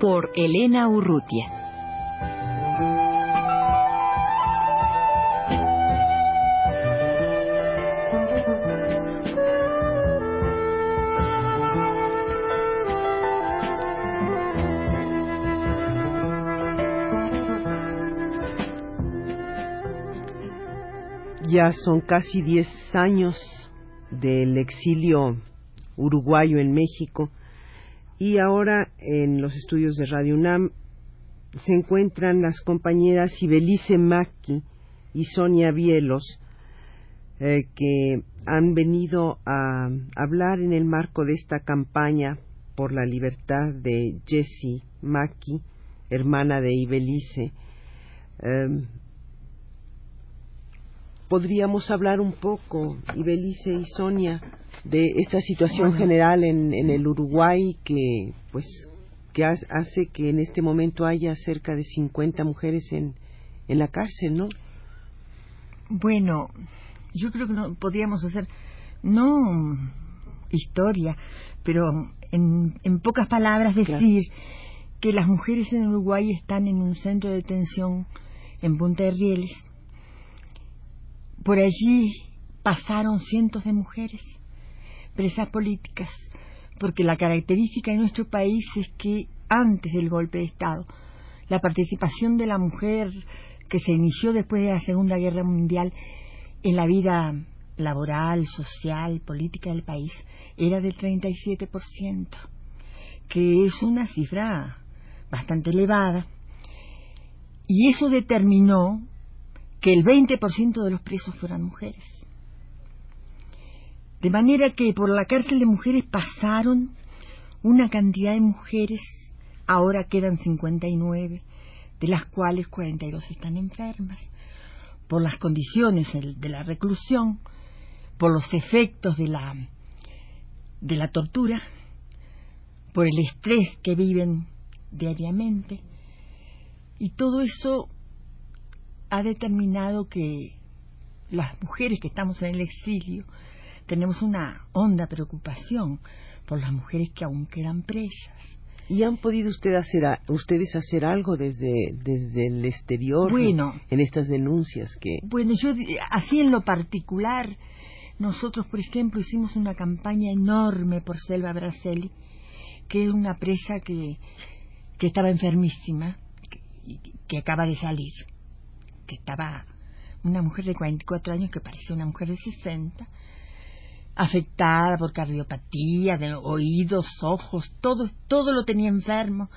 Por Elena Urrutia. Ya son casi diez años del exilio uruguayo en México y ahora en los estudios de Radio UNAM se encuentran las compañeras Ibelice Maki y Sonia Bielos eh, que han venido a hablar en el marco de esta campaña por la libertad de Jessie Maki, hermana de Ibelice. Eh, podríamos hablar un poco, Ibelice y Sonia, de esta situación general en, en, el Uruguay que, pues, que hace que en este momento haya cerca de 50 mujeres en, en la cárcel, ¿no? Bueno, yo creo que no, podríamos hacer, no historia, pero en, en pocas palabras decir claro. que las mujeres en Uruguay están en un centro de detención en Punta de Rieles por allí pasaron cientos de mujeres presas políticas, porque la característica de nuestro país es que antes del golpe de Estado, la participación de la mujer que se inició después de la Segunda Guerra Mundial en la vida laboral, social, política del país era del 37%, que es una cifra bastante elevada. Y eso determinó que el 20% de los presos fueran mujeres. De manera que por la cárcel de mujeres pasaron una cantidad de mujeres, ahora quedan 59, de las cuales 42 están enfermas, por las condiciones de la reclusión, por los efectos de la, de la tortura, por el estrés que viven diariamente, y todo eso ha determinado que las mujeres que estamos en el exilio tenemos una honda preocupación por las mujeres que aún quedan presas. ¿Y han podido usted hacer a, ustedes hacer algo desde, desde el exterior bueno, en estas denuncias que Bueno, yo así en lo particular nosotros, por ejemplo, hicimos una campaña enorme por Selva Braceli, que es una presa que, que estaba enfermísima, que, que acaba de salir que estaba una mujer de 44 años que parecía una mujer de 60, afectada por cardiopatía, de oídos, ojos, todo, todo lo tenía enfermo.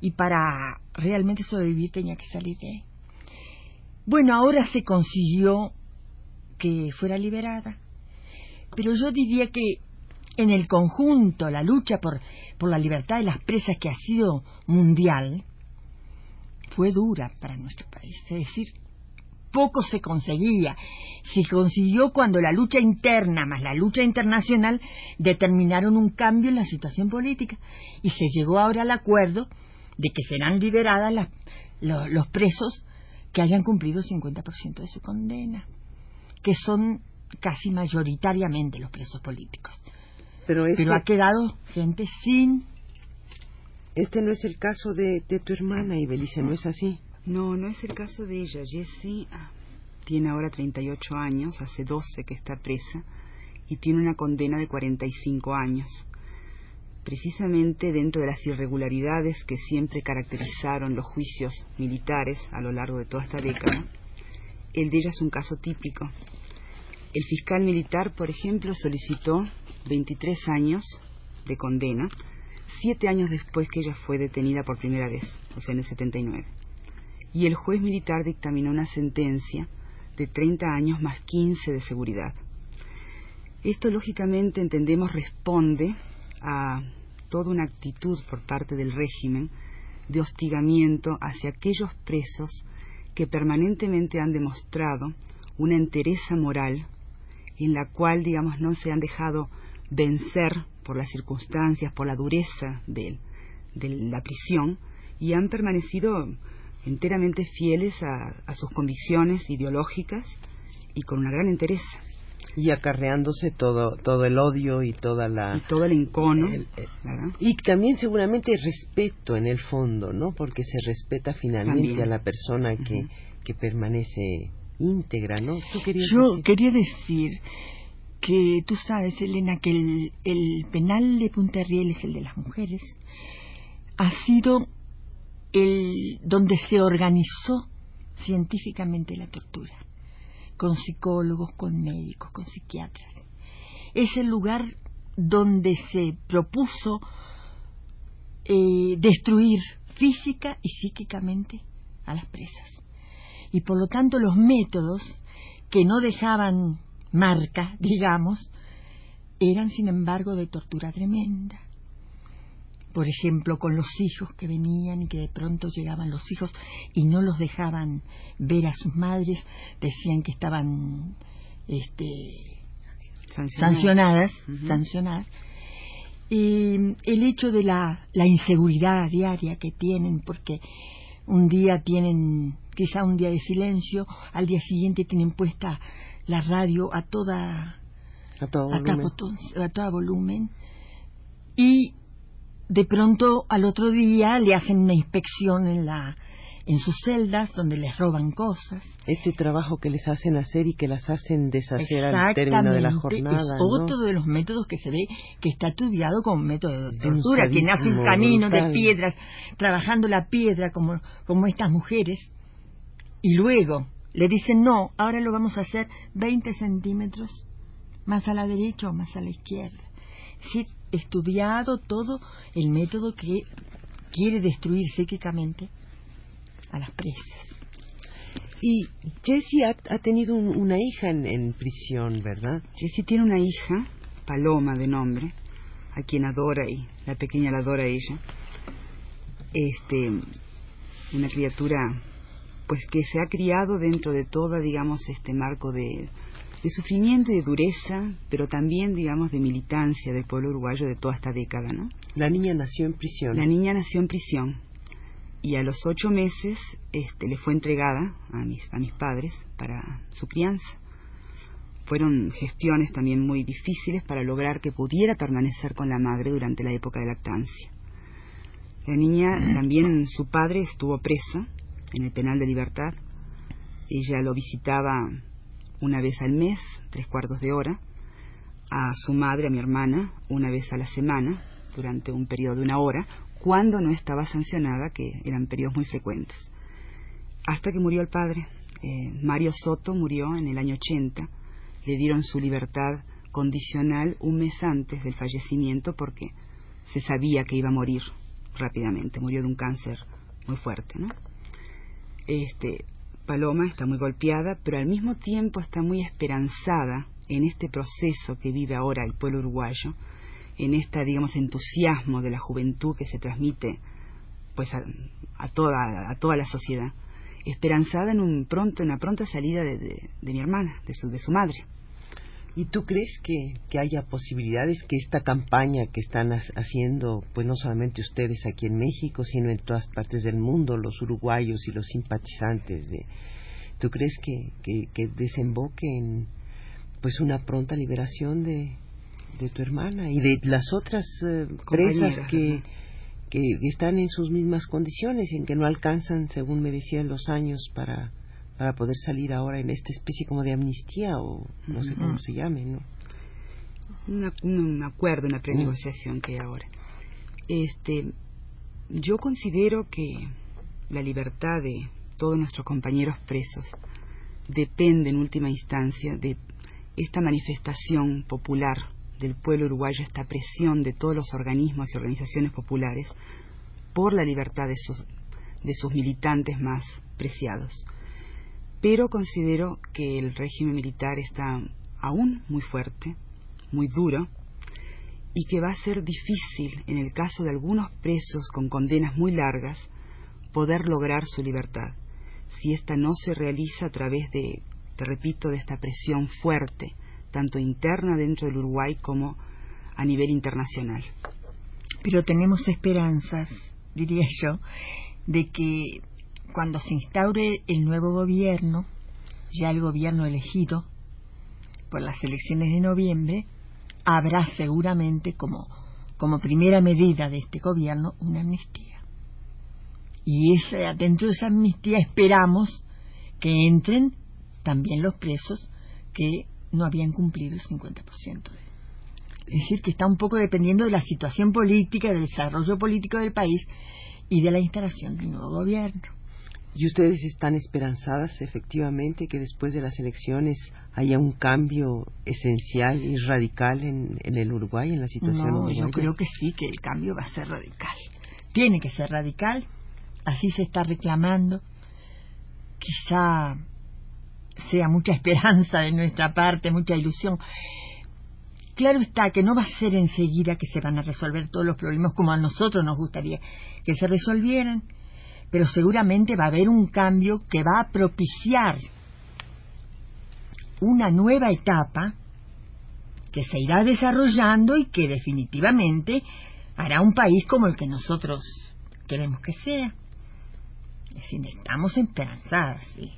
Y para realmente sobrevivir tenía que salir de ahí. Bueno, ahora se consiguió que fuera liberada, pero yo diría que en el conjunto la lucha por, por la libertad de las presas que ha sido mundial fue dura para nuestro país, es decir, poco se conseguía. Se consiguió cuando la lucha interna más la lucha internacional determinaron un cambio en la situación política y se llegó ahora al acuerdo de que serán liberadas las, los, los, presos que hayan cumplido el 50% de su condena, que son casi mayoritariamente los presos políticos. Pero, este, Pero ha quedado gente sin... Este no es el caso de, de tu hermana, Ibelice, ¿no es así? No, no es el caso de ella. Jessie tiene ahora 38 años, hace 12 que está presa y tiene una condena de 45 años. Precisamente dentro de las irregularidades que siempre caracterizaron los juicios militares a lo largo de toda esta década, el de ella es un caso típico. El fiscal militar, por ejemplo, solicitó 23 años de condena, siete años después que ella fue detenida por primera vez, o sea, en el 79 y el juez militar dictaminó una sentencia de 30 años más 15 de seguridad. Esto lógicamente entendemos responde a toda una actitud por parte del régimen de hostigamiento hacia aquellos presos que permanentemente han demostrado una entereza moral en la cual, digamos, no se han dejado vencer por las circunstancias, por la dureza de, de la prisión y han permanecido enteramente fieles a, sus convicciones ideológicas y con una gran entereza. Y acarreándose todo todo el odio y toda la y todo el encono y también seguramente respeto en el fondo no porque se respeta finalmente a la persona que que permanece íntegra no yo quería decir que tú sabes Elena que el, el penal de Punta Riel es el de las mujeres. Ha sido el donde se organizó científicamente la tortura con psicólogos, con médicos, con psiquiatras. Es el lugar donde se propuso eh, destruir física y psíquicamente a las presas. Y por lo tanto los métodos que no dejaban marca, digamos, eran sin embargo de tortura tremenda. Por ejemplo, con los hijos que venían y que de pronto llegaban los hijos y no los dejaban ver a sus madres, decían que estaban este, sancionadas, sancionadas. Y el hecho de la, la inseguridad diaria que tienen, porque un día tienen quizá un día de silencio, al día siguiente tienen puesta la radio a toda a todo volumen, a, todo volumen. Y de pronto al otro día le hacen una inspección en la en sus celdas donde les roban cosas. Este trabajo que les hacen hacer y que las hacen deshacer al término de la jornada. Es otro de los métodos que se ve que está estudiado como método de tortura, quien hace un camino de piedras, trabajando la piedra como, como estas mujeres, y luego le dicen no, ahora lo vamos a hacer 20 centímetros más a la derecha o más a la izquierda. Sí, estudiado todo el método que quiere destruir psíquicamente a las presas. Y Jessie ha, tenido una hija en, prisión, ¿verdad? Jessie tiene una hija, Paloma de nombre, a quien adora y la pequeña la adora a ella. Este, una criatura pues que se ha criado dentro de toda, digamos, este marco de, de sufrimiento y de dureza, pero también, digamos, de militancia del pueblo uruguayo de toda esta década, ¿no? La niña nació en prisión. La niña nació en prisión y a los ocho meses este, le fue entregada a mis, a mis padres para su crianza. Fueron gestiones también muy difíciles para lograr que pudiera permanecer con la madre durante la época de lactancia. La niña también, su padre estuvo preso en el penal de libertad. Ella lo visitaba una vez al mes, tres cuartos de hora, a su madre, a mi hermana, una vez a la semana, durante un periodo de una hora, cuando no estaba sancionada, que eran periodos muy frecuentes. Hasta que murió el padre. Eh, Mario Soto murió en el año 80. Le dieron su libertad condicional un mes antes del fallecimiento porque se sabía que iba a morir rápidamente. Murió de un cáncer muy fuerte. Este, Paloma está muy golpeada, pero al mismo tiempo está muy esperanzada en este proceso que vive ahora el pueblo uruguayo, en este, digamos, entusiasmo de la juventud que se transmite pues a, toda, a toda la sociedad, esperanzada en un pronto, en una pronta salida de, mi hermana, de su, de su madre. ¿Y tú crees que, que, haya posibilidades que esta campaña que están haciendo, pues no solamente ustedes aquí en México, sino en todas partes del mundo, los uruguayos y los simpatizantes de, ¿tú crees que, que, desemboque en pues una pronta liberación de, de tu hermana y de las otras eh, presas que, que están en sus mismas condiciones, en que no alcanzan, según me decían, los años para para poder salir ahora en esta especie como de amnistía o no sé cómo se llame, ¿no? un acuerdo, una prenegociación que hay ahora. Este, yo considero que la libertad de todos nuestros compañeros presos depende en última instancia de esta manifestación popular del pueblo uruguayo, esta presión de todos los organismos y organizaciones populares por la libertad de sus, de sus militantes más preciados pero considero que el régimen militar está aún muy fuerte, muy duro, y que va a ser difícil, en el caso de algunos presos con condenas muy largas, poder lograr su libertad, si ésta no se realiza a través de, te repito, de esta presión fuerte, tanto interna dentro del Uruguay como a nivel internacional. Pero tenemos esperanzas, diría yo, de que cuando se instaure el nuevo gobierno, ya el gobierno elegido por las elecciones de noviembre, habrá seguramente como, como primera medida de este gobierno una amnistía. Y esa, dentro de esa amnistía esperamos que entren también los presos que no habían cumplido el 50% de es decir, que está un poco dependiendo de la situación política, del desarrollo político del país y de la instalación de un nuevo gobierno. ¿Y ustedes están esperanzadas efectivamente que después de las elecciones haya un cambio esencial y radical en, el Uruguay, en la situación no, Yo creo que sí, que el cambio va a ser radical. Tiene que ser radical, así se está reclamando. Quizá sea mucha esperanza de nuestra parte, mucha ilusión. Claro está que no va a ser enseguida que se van a resolver todos los problemas como a nosotros nos gustaría que se resolvieran, pero seguramente va a haber un cambio que va a propiciar una nueva etapa que se irá desarrollando y que definitivamente hará un país como el que nosotros queremos que sea. Es decir, estamos esperanzadas, sí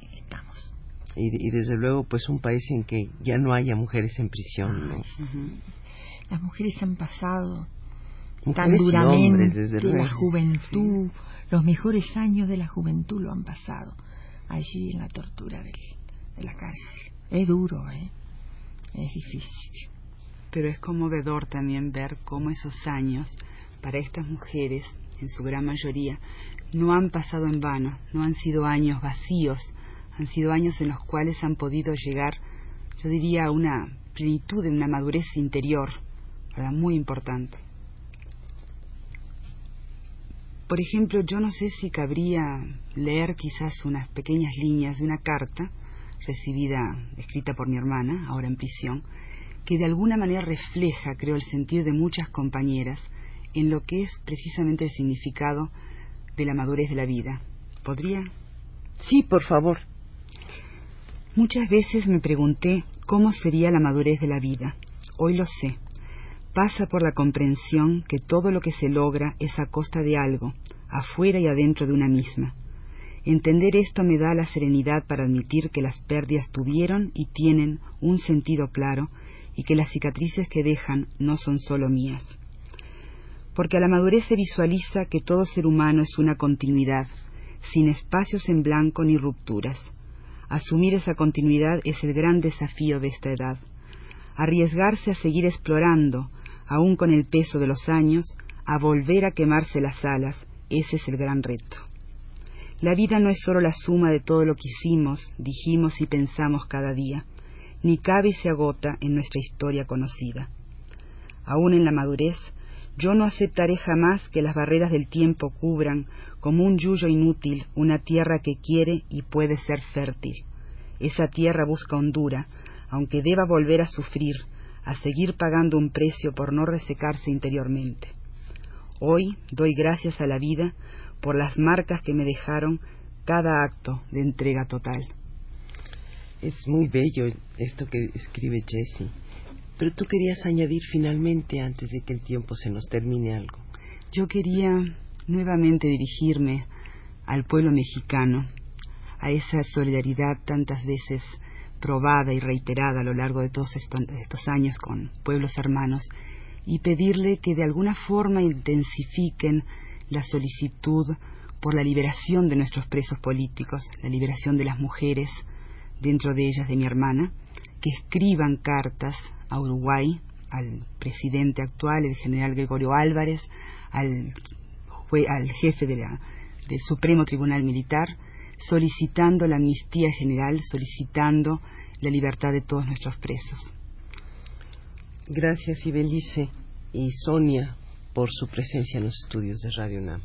y, desde luego pues un país en que ya no haya mujeres en prisión. ¿no? Las mujeres han pasado tan duramente la juventud, los mejores años de la juventud lo han pasado allí en la tortura de la cárcel. Es duro, ¿eh? es difícil. Pero es conmovedor también ver cómo esos años para estas mujeres, en su gran mayoría, no han pasado en vano, no han sido años vacíos, han sido años en los cuales han podido llegar, yo diría, a una plenitud, de una madurez interior, ¿verdad? muy importante. Por ejemplo, yo no sé si cabría leer quizás unas pequeñas líneas de una carta recibida, escrita por mi hermana, ahora en prisión, que de alguna manera refleja, creo, el sentir de muchas compañeras en lo que es precisamente el significado de la madurez de la vida. ¿Podría? Sí, por favor. Muchas veces me pregunté cómo sería la madurez de la vida. Hoy lo sé. Pasa por la comprensión que todo lo que se logra es a costa de algo, afuera y adentro de una misma. Entender esto me da la serenidad para admitir que las pérdidas tuvieron y tienen un sentido claro y que las cicatrices que dejan no son solo mías. Porque a la madurez se visualiza que todo ser humano es una continuidad, sin espacios en blanco ni rupturas Asumir esa continuidad es el gran desafío de esta edad. Arriesgarse a seguir explorando, aun con el peso de los años, a volver a quemarse las alas, ese es el gran reto. La vida no es sólo la suma de todo lo que hicimos, dijimos y pensamos cada día, ni cabe y se agota en nuestra historia conocida. Aún en la madurez, yo no aceptaré jamás que las barreras del tiempo cubran como un yuyo inútil una tierra que quiere y puede ser fértil. Esa tierra busca hondura, aunque deba volver a sufrir, a seguir pagando un precio por no resecarse interiormente. Hoy doy gracias a la vida por las marcas que me dejaron cada acto de entrega total. Es muy bello esto que escribe Jessie. Pero tú querías añadir finalmente, antes de que el tiempo se nos termine algo. Yo quería nuevamente dirigirme al pueblo mexicano, a esa solidaridad tantas veces probada y reiterada a lo largo de todos estos años con pueblos hermanos, y pedirle que de alguna forma intensifiquen la solicitud por la liberación de nuestros presos políticos, la liberación de las mujeres, dentro de ellas de mi hermana, que escriban cartas a Uruguay, al presidente actual, el general Gregorio Álvarez, al, jefe del Supremo Tribunal Militar, solicitando la amnistía general, solicitando la libertad de todos nuestros presos. Gracias, Ibelice y Sonia, por su presencia en los estudios de Radio UNAM.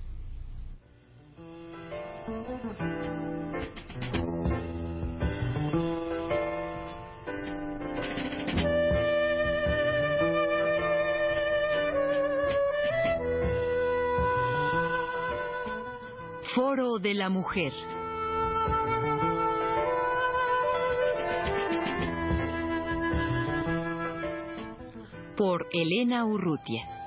Foro de la Mujer. Por Elena Urrutia.